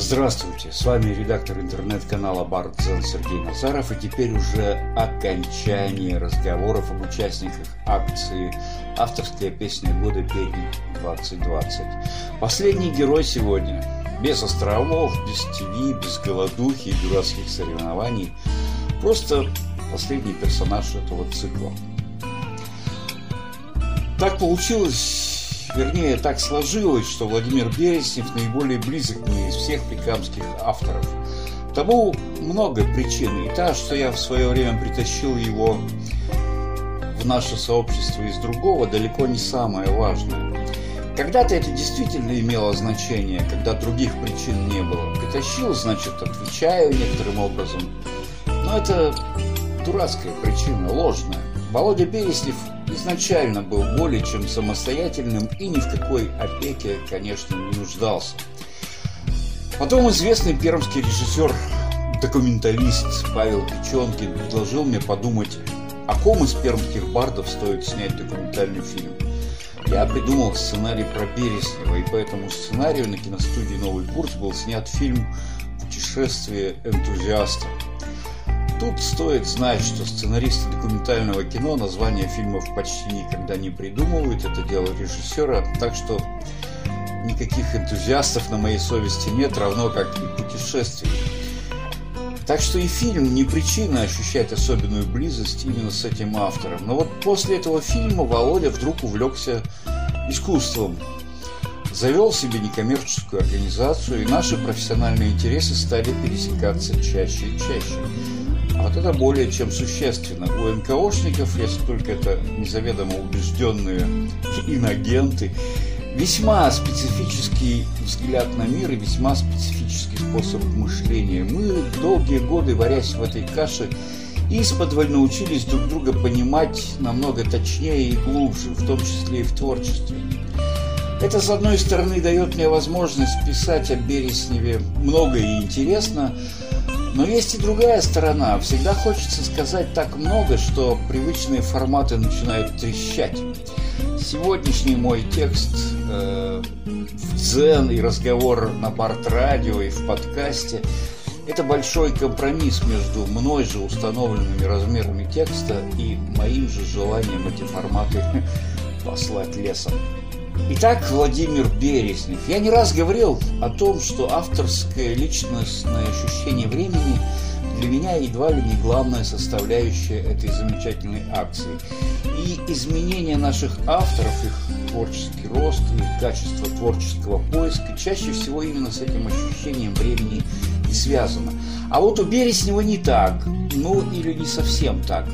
Здравствуйте, с вами редактор интернет-канала Бардзен Сергей Назаров и теперь уже окончание разговоров об участниках акции «Авторская песня года Пермь 2020». Последний герой сегодня. Без островов, без ТВ, без голодухи и дурацких соревнований. Просто последний персонаж этого цикла. Так получилось вернее, так сложилось, что Владимир Береснев наиболее близок мне из всех прикамских авторов. Тому много причин. И та, что я в свое время притащил его в наше сообщество из другого, далеко не самое важное. Когда-то это действительно имело значение, когда других причин не было. Притащил, значит, отвечаю некоторым образом. Но это дурацкая причина, ложная. Володя Береснев изначально был более чем самостоятельным и ни в какой опеке, конечно, не нуждался. Потом известный пермский режиссер, документалист Павел Печенкин предложил мне подумать, о ком из пермских бардов стоит снять документальный фильм. Я придумал сценарий про Береснева, и по этому сценарию на киностудии «Новый курс» был снят фильм «Путешествие энтузиаста», Тут стоит знать, что сценаристы документального кино названия фильмов почти никогда не придумывают, это дело режиссера, так что никаких энтузиастов на моей совести нет, равно как и путешествий. Так что и фильм не причина ощущать особенную близость именно с этим автором. Но вот после этого фильма Володя вдруг увлекся искусством, завел себе некоммерческую организацию, и наши профессиональные интересы стали пересекаться чаще и чаще. Вот это более чем существенно. У НКОшников, если только это незаведомо убежденные инагенты, весьма специфический взгляд на мир и весьма специфический способ мышления. Мы долгие годы, варясь в этой каше, исподволь научились друг друга понимать намного точнее и глубже, в том числе и в творчестве. Это, с одной стороны, дает мне возможность писать о Бересневе много и интересно, но есть и другая сторона. Всегда хочется сказать так много, что привычные форматы начинают трещать. Сегодняшний мой текст э, в дзен и разговор на барт-радио и в подкасте – это большой компромисс между мной же установленными размерами текста и моим же желанием эти форматы послать лесом. Итак, Владимир Березнев. Я не раз говорил о том, что авторское личностное ощущение времени для меня едва ли не главная составляющая этой замечательной акции. И изменение наших авторов, их творческий рост и качество творческого поиска чаще всего именно с этим ощущением времени и связано. А вот у Береснева не так, ну или не совсем так.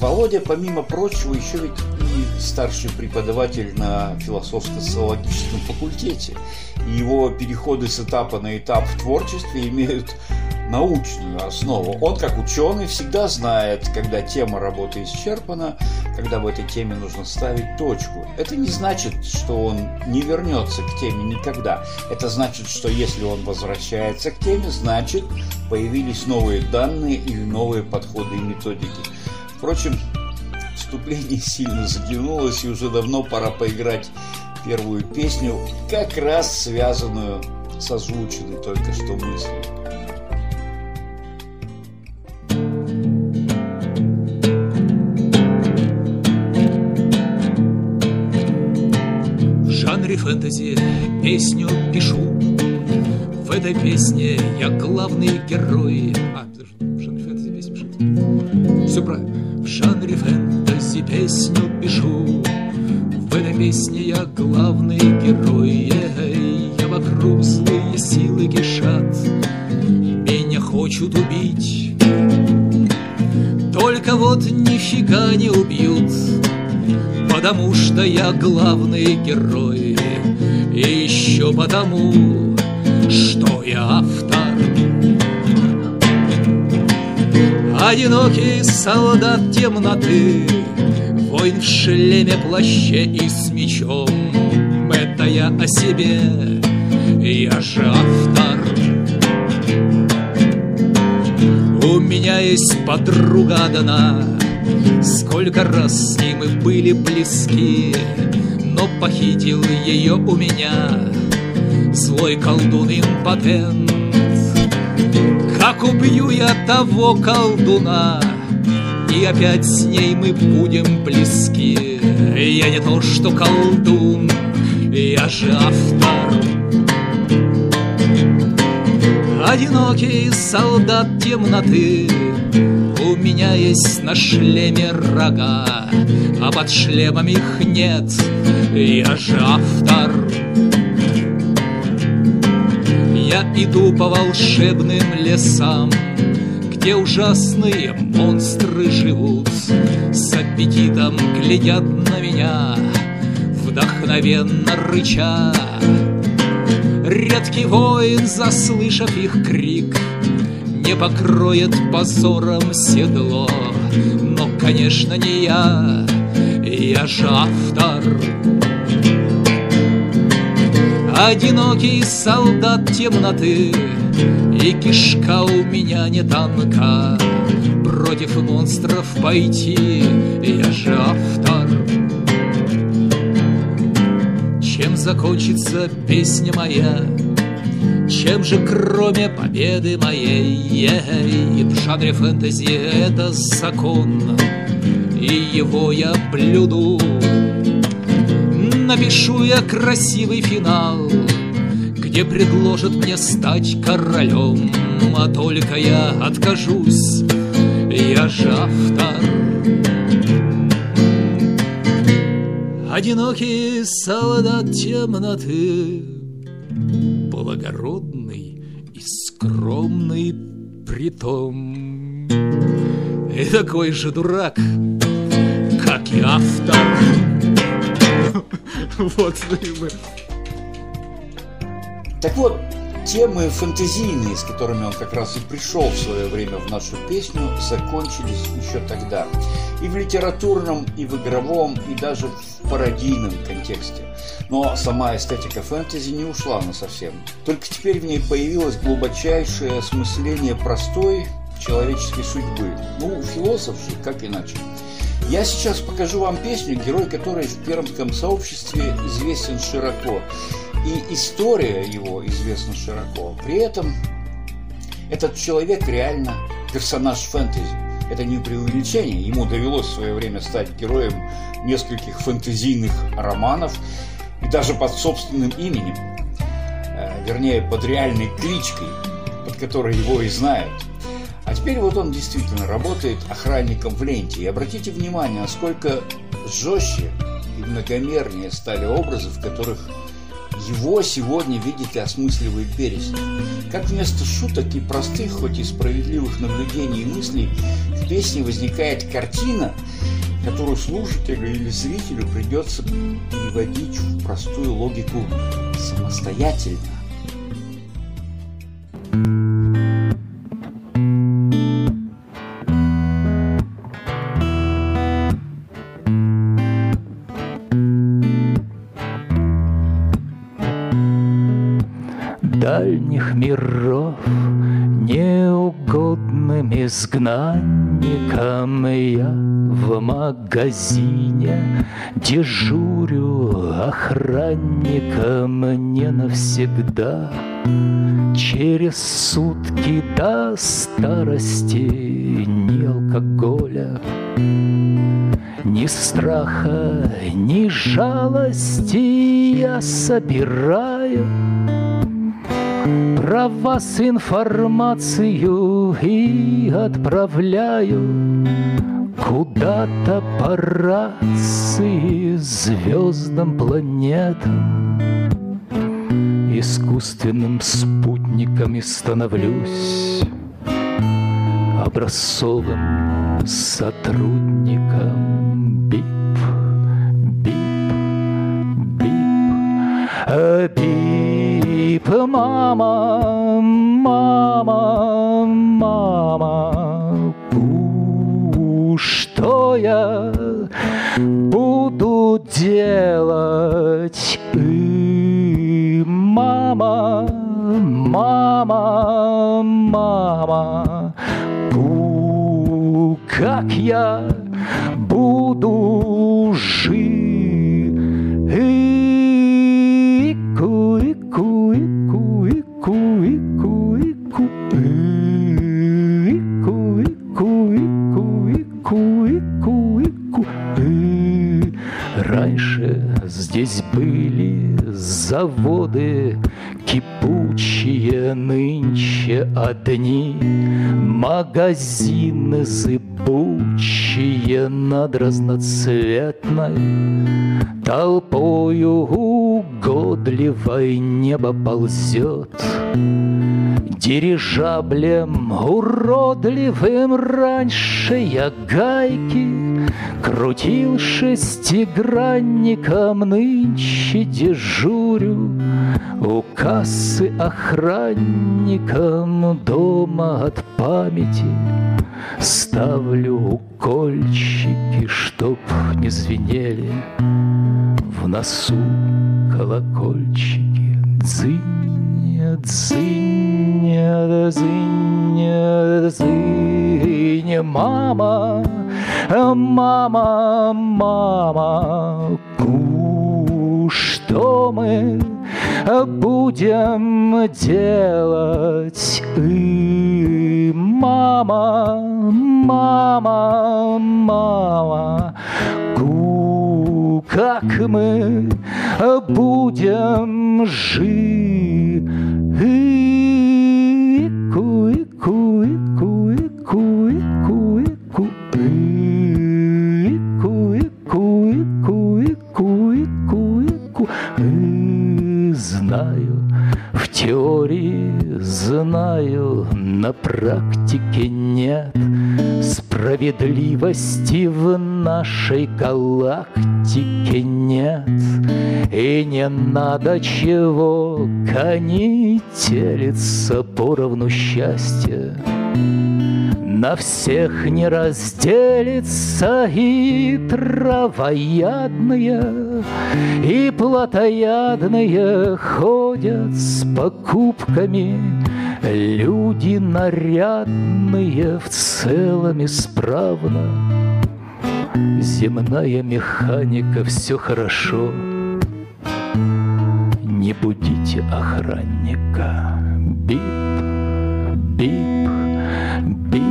Володя, помимо прочего, еще ведь старший преподаватель на философско-социологическом факультете. И его переходы с этапа на этап в творчестве имеют научную основу. Он, как ученый, всегда знает, когда тема работы исчерпана, когда в этой теме нужно ставить точку. Это не значит, что он не вернется к теме никогда. Это значит, что если он возвращается к теме, значит, появились новые данные или новые подходы и методики. Впрочем, вступление сильно затянулось, и уже давно пора поиграть первую песню, как раз связанную с озвученной только что мыслью. В жанре фэнтези песню пишу. В этой песне я главный герой. А, в жанре фэнтези песню пишу Все правильно. В жанре фэнтези песню пишу. В этой песне я главный герой Я вокруг злые силы кишат. Меня хочут убить. Только вот нифига не убьют Потому что я главный герой. И еще потому, что я автор. Одинокий солдат темноты Воин в шлеме, плаще и с мечом. Это я о себе, я же автор. У меня есть подруга одна Сколько раз с ней мы были близки Но похитил ее у меня злой колдун импотент. Как убью я того колдуна И опять с ней мы будем близки. Я не то что колдун, я же автор. Одинокий солдат темноты У меня есть на шлеме рога А под шлемом их нет Я же автор. Я иду по волшебным лесам Где ужасные монстры живут С аппетитом глядят на меня Вдохновенно рыча Редкий воин, заслышав их крик, Не покроет позором седло. Но, конечно, не я, я же автор. Одинокий солдат темноты, И кишка у меня не танка. Против монстров пойти, я же автор. Чем закончится песня моя? Чем же кроме победы моей ей, В жанре фэнтези это закон И его я блюду Напишу я красивый финал Где предложат мне стать королем А только я откажусь Я же автор Одинокий солдат темноты, Благородный и скромный притом. И такой же дурак, как и автор. Вот, мы. Так вот, темы фантазийные, с которыми он как раз и пришел в свое время в нашу песню, закончились еще тогда. И в литературном, и в игровом, и даже в пародийном контексте. Но сама эстетика фэнтези не ушла на совсем. Только теперь в ней появилось глубочайшее осмысление простой человеческой судьбы. Ну, философ же, как иначе. Я сейчас покажу вам песню, герой которой в пермском сообществе известен широко. И история его известна широко. При этом этот человек реально персонаж фэнтези. Это не преувеличение. Ему довелось в свое время стать героем нескольких фэнтезийных романов и даже под собственным именем. Вернее, под реальной кличкой, под которой его и знают. А теперь вот он действительно работает охранником в ленте. И обратите внимание, насколько жестче и многомернее стали образы, в которых его сегодня видит и осмысливает. Как вместо шуток и простых, хоть и справедливых наблюдений и мыслей, в песне возникает картина, которую слушателю или зрителю придется переводить в простую логику самостоятельно. Миров Неугодным изгнанником Я в магазине Дежурю охранником Не навсегда. Через сутки до старости Ни алкоголя ни страха, ни жалости я собираю про вас информацию и отправляю Куда-то по рации звездам планетам. Искусственным спутниками становлюсь Образцовым сотрудником. Бип, бип, бип, бип, мама, мама, мама, у, что я буду делать? И, мама, мама, мама, у, как я нынче одни Магазины зыбучие над разноцветной Толпою угодливой небо ползет Дирижаблем уродливым. Раньше я гайки Крутил шестигранником, нынче дежурю У кассы охранником. Дома от памяти Ставлю укольчики, чтоб не звенели В носу колокольчики Дзынь, дзынь, дзынь, дзынь, мама Мама, мама, ку, что мы будем делать? И мама, мама, мама, ку, как мы будем жить? Ку, ку, ку, ку, ку, ку, Ику, ику, ику, ику, ику, ику. И Знаю, в теории знаю, на практике нет Справедливости в нашей галактике нет. И не надо чего конетелиться поровну счастья на всех не разделится и травоядные, И плотоядные ходят с покупками, Люди нарядные в целом исправно. Земная механика, все хорошо. Не будите охранника. Бип, бип, бип,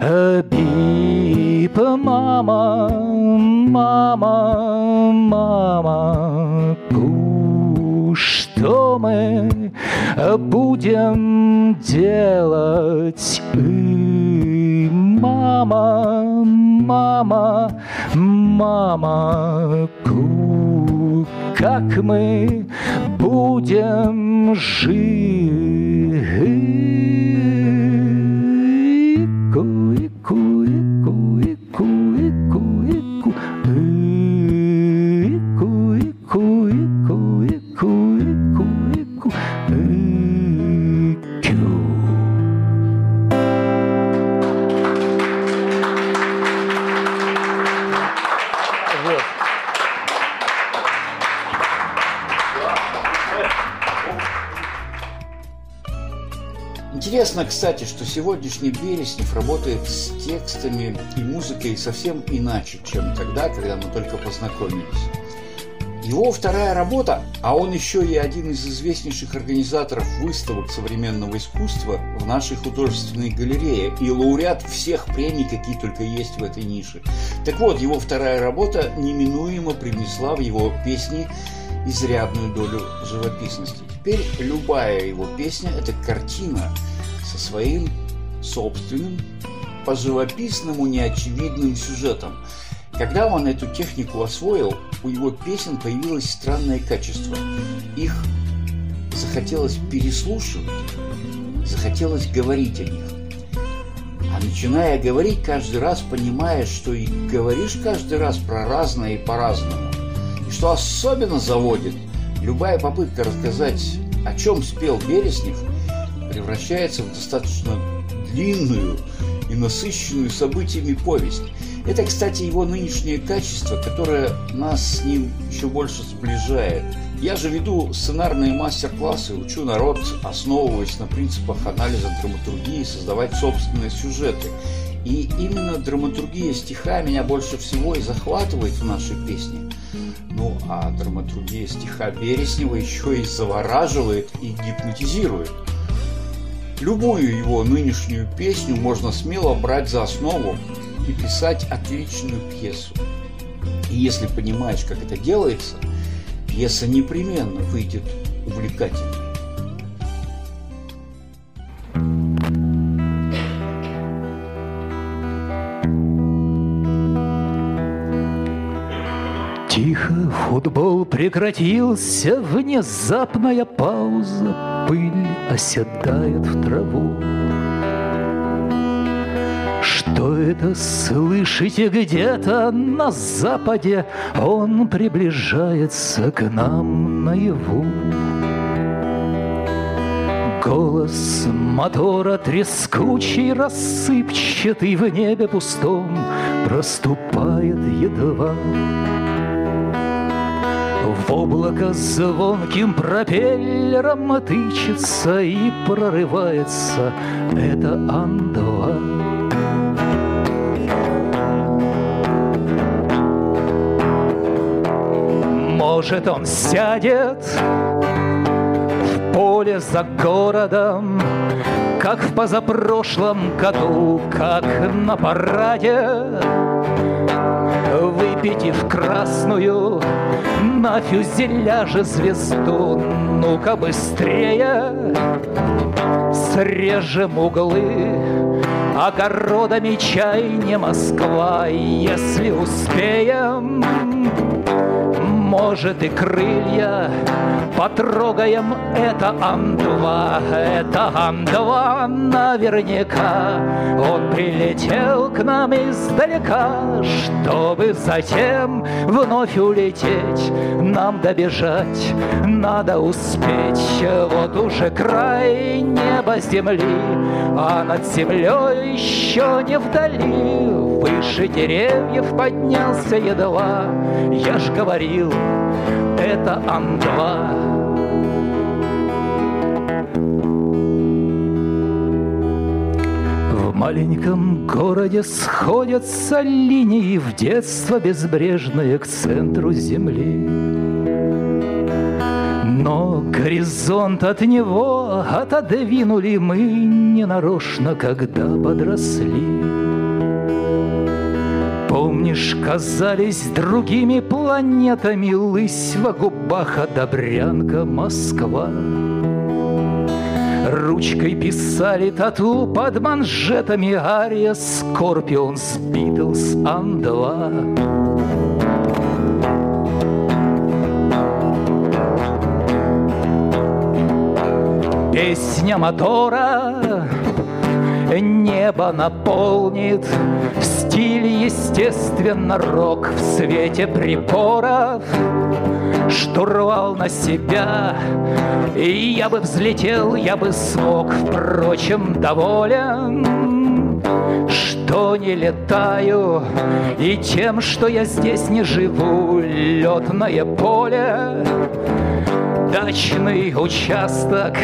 э, бип, мама, мама, мама, что мы будем делать? И мама, мама, мама, как мы будем жить? Интересно, кстати, что сегодняшний Береснев работает с текстами и музыкой совсем иначе, чем тогда, когда мы только познакомились. Его вторая работа, а он еще и один из известнейших организаторов выставок современного искусства в нашей художественной галерее и лауреат всех премий, какие только есть в этой нише. Так вот, его вторая работа неминуемо привнесла в его песни изрядную долю живописности. Теперь любая его песня – это картина со своим собственным, по живописному неочевидным сюжетом. Когда он эту технику освоил, у его песен появилось странное качество. Их захотелось переслушивать, захотелось говорить о них. А начиная говорить каждый раз, понимаешь, что и говоришь каждый раз про разное и по-разному. И что особенно заводит, любая попытка рассказать, о чем спел Береснев, превращается в достаточно длинную и насыщенную событиями повесть. Это, кстати, его нынешнее качество, которое нас с ним еще больше сближает. Я же веду сценарные мастер-классы, учу народ, основываясь на принципах анализа драматургии, создавать собственные сюжеты. И именно драматургия стиха меня больше всего и захватывает в нашей песне. Ну, а драматургия стиха Береснева еще и завораживает и гипнотизирует. Любую его нынешнюю песню можно смело брать за основу и писать отличную пьесу. И если понимаешь, как это делается, пьеса непременно выйдет увлекательной. Тихо футбол прекратился, внезапная пауза, пыль оседает в траву. Что это слышите где-то на западе? Он приближается к нам наяву. Голос мотора трескучий, рассыпчатый в небе пустом Проступает едва. В облако звонким пропеллером тычется и прорывается Это Ан-2. Может, он сядет в поле за городом, Как в позапрошлом году, как на параде, Выпитив красную на фюзеляже звезду, Ну-ка быстрее. Срежем углы, Огородами чай не Москва, Если успеем, может и крылья. Потрогаем это Ан-2, это Ан-2 наверняка. Он прилетел к нам издалека, чтобы затем вновь улететь. Нам добежать надо успеть, вот уже край неба земли А над землей еще не вдали Выше деревьев поднялся едва. Я ж говорил, это Ан-2 В маленьком городе сходятся линии В детство безбрежное к центру земли. Но горизонт от него отодвинули мы ненарочно, когда подросли. Помнишь, казались другими планетами Лысьва, Губаха, а Добрянка, Москва. Ручкой писали тату под манжетами Ария, Scorpions, Beatles, Ан-2. Песня мотора небо наполнит В стиле, естественно, рок В свете приборов Штурвал на себя И я бы взлетел, я бы смог Впрочем, доволен. Что не летаю, и тем, что я здесь не живу, летное поле дачный участок.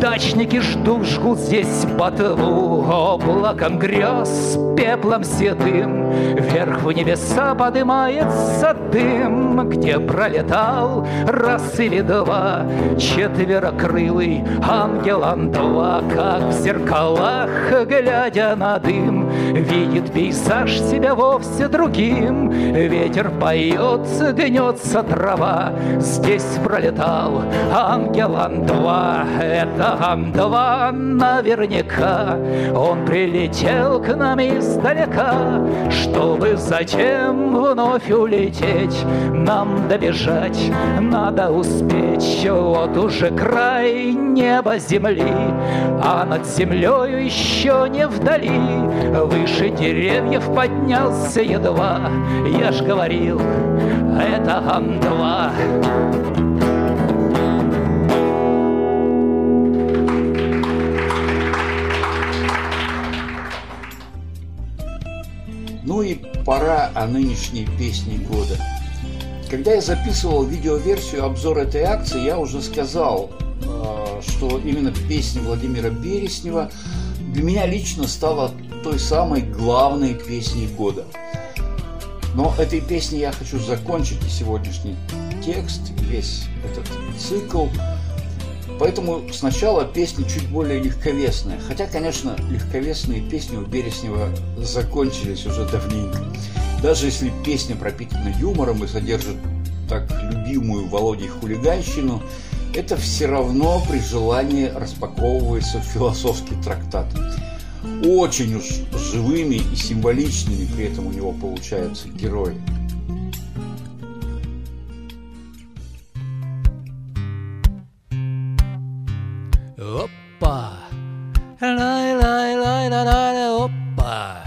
Дачники ждут, жгут здесь ботву облаком грез, пеплом седым. Вверх в небеса поднимается дым, где пролетал раз или два четверокрылый ангел Ан-2, как в зеркалах, глядя на дым, видит пейзаж себя вовсе другим. Ветер поет, гнется трава, здесь пролетал сказал ангел Ан-2, это Ан-2 наверняка. Он прилетел к нам издалека, чтобы затем вновь улететь. Нам добежать надо успеть, вот уже край неба земли, а над землей еще не вдали. Выше деревьев поднялся едва, я ж говорил, это Ан-2. Пора о нынешней песне года. Когда я записывал видеоверсию обзора этой акции, я уже сказал, э, что именно песня Владимира Береснева для меня лично стала той самой главной песней года. Но этой песней я хочу закончить сегодняшний текст, весь этот цикл – Поэтому сначала песня чуть более легковесная. Хотя, конечно, легковесные песни у Береснева закончились уже давненько. Даже если песня пропитана юмором и содержит так любимую Володей хулиганщину, это все равно при желании распаковывается в философский трактат. Очень уж живыми и символичными при этом у него получаются герои. Опа! Лай, лай, лай, лай, лай, опа!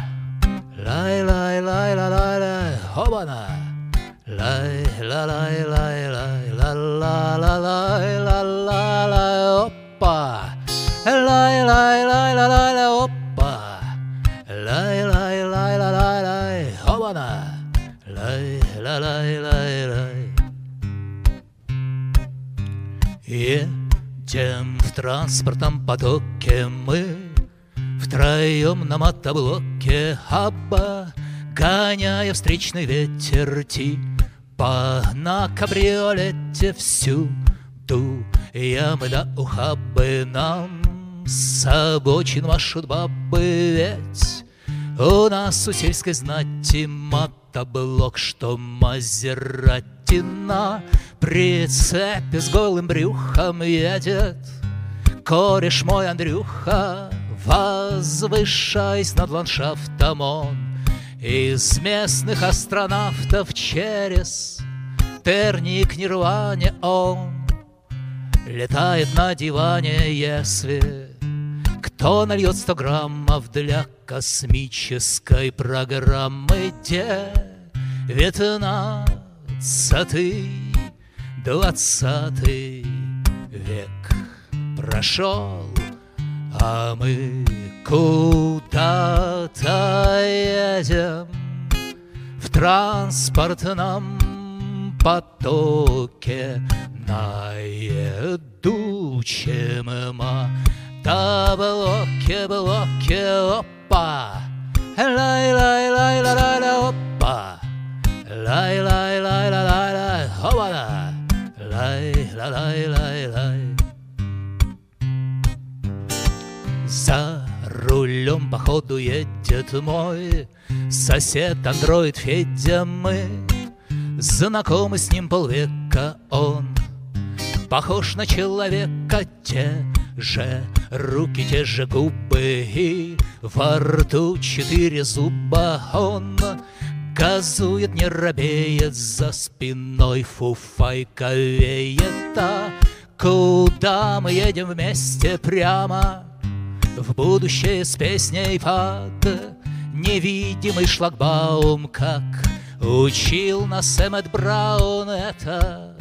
Лай, лай, лай, лай, лай, лай, хобана! Лай, ла, лай, лай, лай, транспортном потоке мы Втроем на мотоблоке Хаба Гоняя встречный ветер Типа на кабриолете всюду Ямы до ухабы нам С обочин машут бабы Ведь у нас у сельской знати мотоблок, что Мазерати на прицепе с голым брюхом едет. Кореш мой Андрюха, возвышаясь над ландшафтом он, Из местных астронавтов через терник к Нирване он. Летает на диване, если кто нальет сто граммов для космической программы Девятнадцатый, двадцатый век прошел, а мы куда-то едем в транспортном потоке наедучем мотоблоке, блоке, опа, лай, лай, лай, лай, лай, лай, опа, лай, лай, лай, лай, лай, лай, опа, лай, лай, лай, лай, лай. За рулем походу едет мой Сосед андроид Федя. Мы Знакомы с ним полвека. Он Похож на человека. Те же руки, те же губы И во рту четыре зуба. Он Газует, не робеет за спиной Фуфайка веет. А куда мы едем вместе прямо в будущее с песней под невидимый шлагбаум, как учил нас Эммет Браун. Это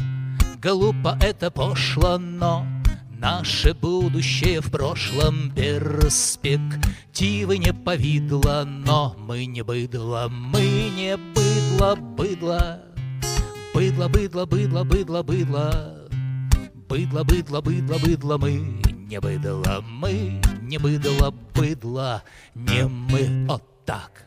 глупо, это пошло, но наше будущее в прошлом перспективы не повидло, но мы не быдло, мы не быдло, быдло, быдло, быдло, быдло, быдло, быдло. Быдло, быдло, быдло, быдло, мы не быдло, мы не быдло, быдло, не мы, вот так.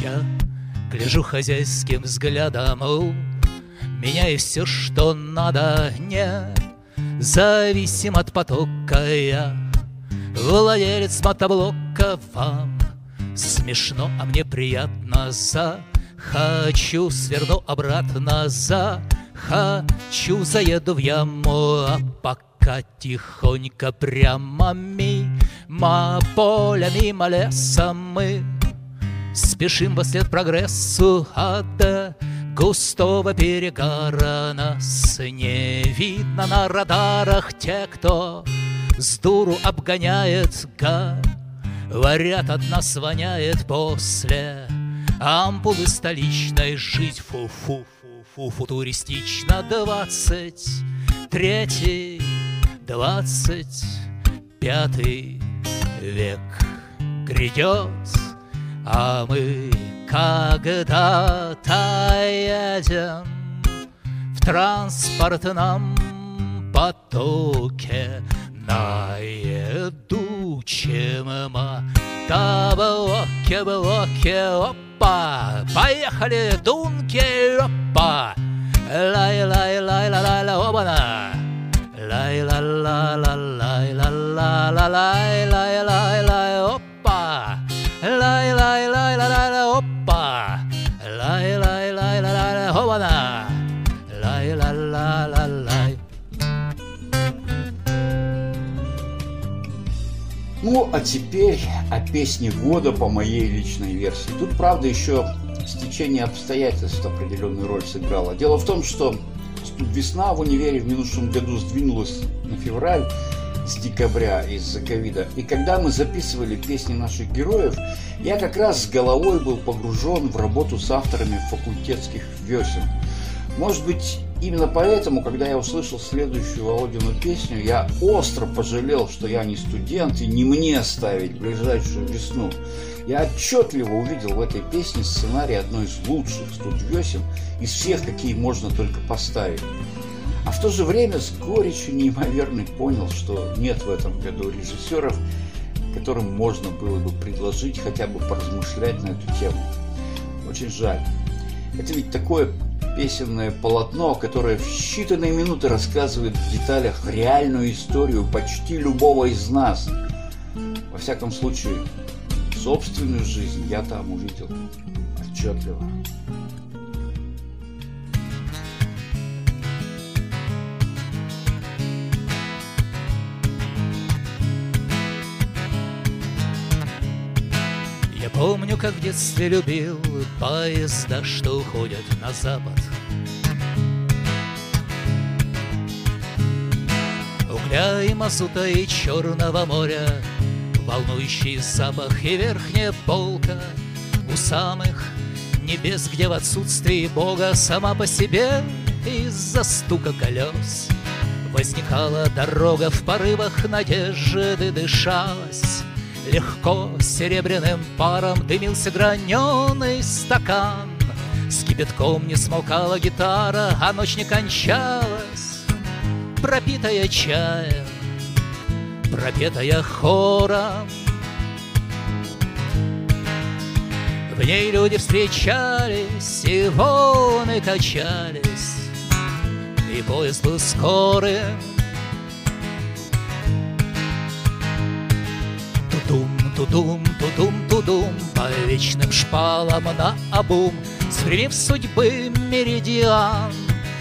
Я гляжу хозяйским взглядом, у меня есть все, что надо, не зависим от потока я. Владелец мотоблока вам Смешно, а мне приятно за Хочу, сверну обратно за Хочу, заеду в яму, а пока тихонько прямо мимо поля, мимо леса мы Спешим во след прогрессу от густого перегара. Нас не видно на радарах те, кто с дуру обгоняет Говорят, от нас воняет после Ампулы столичной. Жить Фу-фу-фу-фу Футуристично двадцать Третий, двадцать пятый век грядет А мы когда-то едем В транспортном потоке Наедучем мотоблоке, блоке, опа! Поехали, дунки, опа! Лай-лай-лай-лай-лай, обана! Лай-ла-ла-ла-лай-ла-ла ла ла лай лай лай лай опа Ну, а теперь о песне года по моей личной версии. Тут, правда, еще стечение обстоятельств определенную роль сыграло. Дело в том, что весна в универе в минувшем году сдвинулась на февраль с декабря из-за ковида. И когда мы записывали песни наших героев, я как раз с головой был погружен в работу с авторами факультетских весен. Может быть, именно поэтому, когда я услышал следующую Володину песню, я остро пожалел, что я не студент и не мне ставить ближайшую весну. Я отчетливо увидел в этой песне сценарий одной из лучших студвесен из всех, какие можно только поставить. А в то же время с горечью неимоверной понял, что нет в этом году режиссеров, которым можно было бы предложить хотя бы поразмышлять на эту тему. Очень жаль. Это ведь такое песенное полотно, которое в считанные минуты рассказывает в деталях реальную историю почти любого из нас. Во всяком случае, собственную жизнь я там увидел отчетливо. Помню, как в детстве любил поезда, что уходят на запад. Угля и мазута и черного моря, волнующий запах и верхняя полка у самых небес, где в отсутствии Бога сама по себе из-за стука колес возникала дорога в порывах надежды дышалась. Легко серебряным паром дымился граненый стакан. С кипятком не смолкала гитара, а ночь не кончалась, пропитая чаем, пропетая хором. В ней люди встречались, и волны качались, и поезд был скорым, вечным шпалам на обум Стремив судьбы меридиан.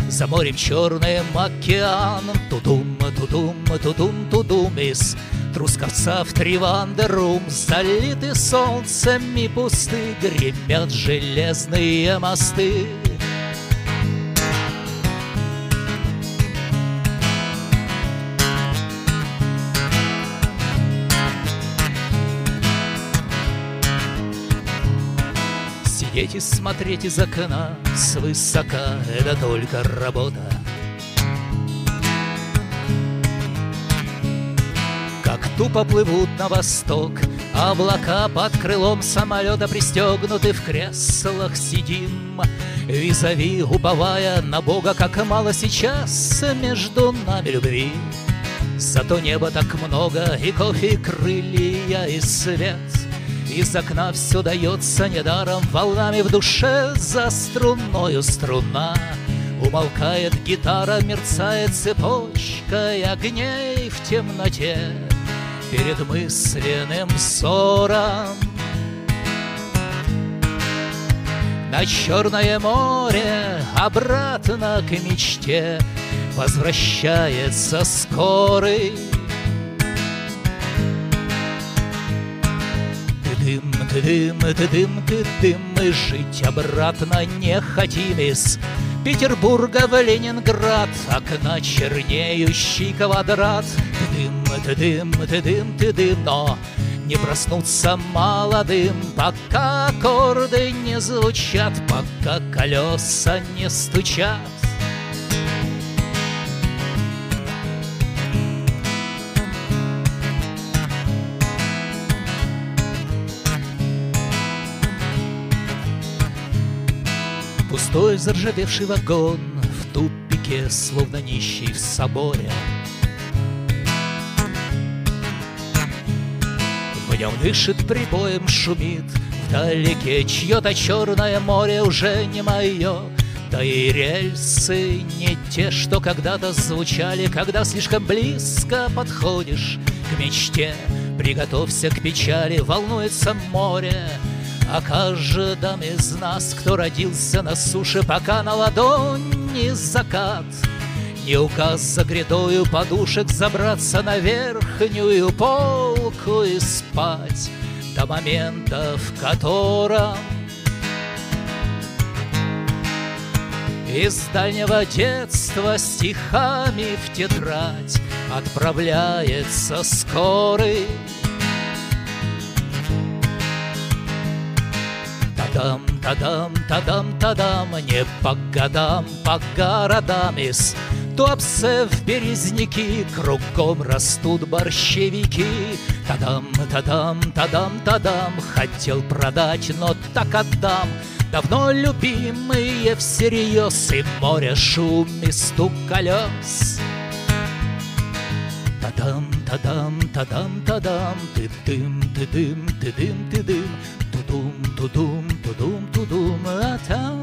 За морем черным океаном Тудум, тудум, тудум, тудум Из трусковца в Тривандерум. Залиты солнцем и пусты Гремят железные мосты И смотреть из окна свысока — это только работа. Как тупо плывут на восток Облака под крылом самолета пристегнуты в креслах сидим. Визави, уповая на Бога, как мало сейчас между нами любви. Зато неба так много, и кофе, и крылья, и свет Из окна все дается недаром, волнами в душе за струною струна. Умолкает гитара, мерцает цепочкой огней в темноте. Перед мысленным ссором На Черное море обратно к мечте Возвращается скорый Ты дым, ты дым, ты дым, ты дым Мы жить обратно не хотим из Петербурга в Ленинград Окна чернеющий квадрат. Ты дым, ты дым, ты дым, ты дым Но не проснуться молодым Пока аккорды не звучат Пока колеса не стучат Пустой заржавевший вагон В тупике, словно нищий в соборе. В нем дышит прибоем, шумит Вдалеке чье-то черное море уже не мое Да и рельсы не те, что когда-то звучали Когда слишком близко подходишь к мечте, приготовься к печали, волнуется море. А каждом из нас, кто родился на суше, пока на ладони закат, не указ за грядою подушек забраться на верхнюю полку и спать до момента, в котором Из дальнего детства стихами в тетрадь Отправляется скорый Тадам, тадам, тадам, тадам Не по годам, по городам Из Туапсе в березники Кругом растут борщевики. Тадам, тадам, тадам, тадам Хотел продать, но так отдам. Давно любимые всерьез И море шум и стук колес. Тадам, тадам, тадам, тадам Ты-дым, ты-дым, ты-дым, ты-дым. Тудум, тудум, тудум, тудум А там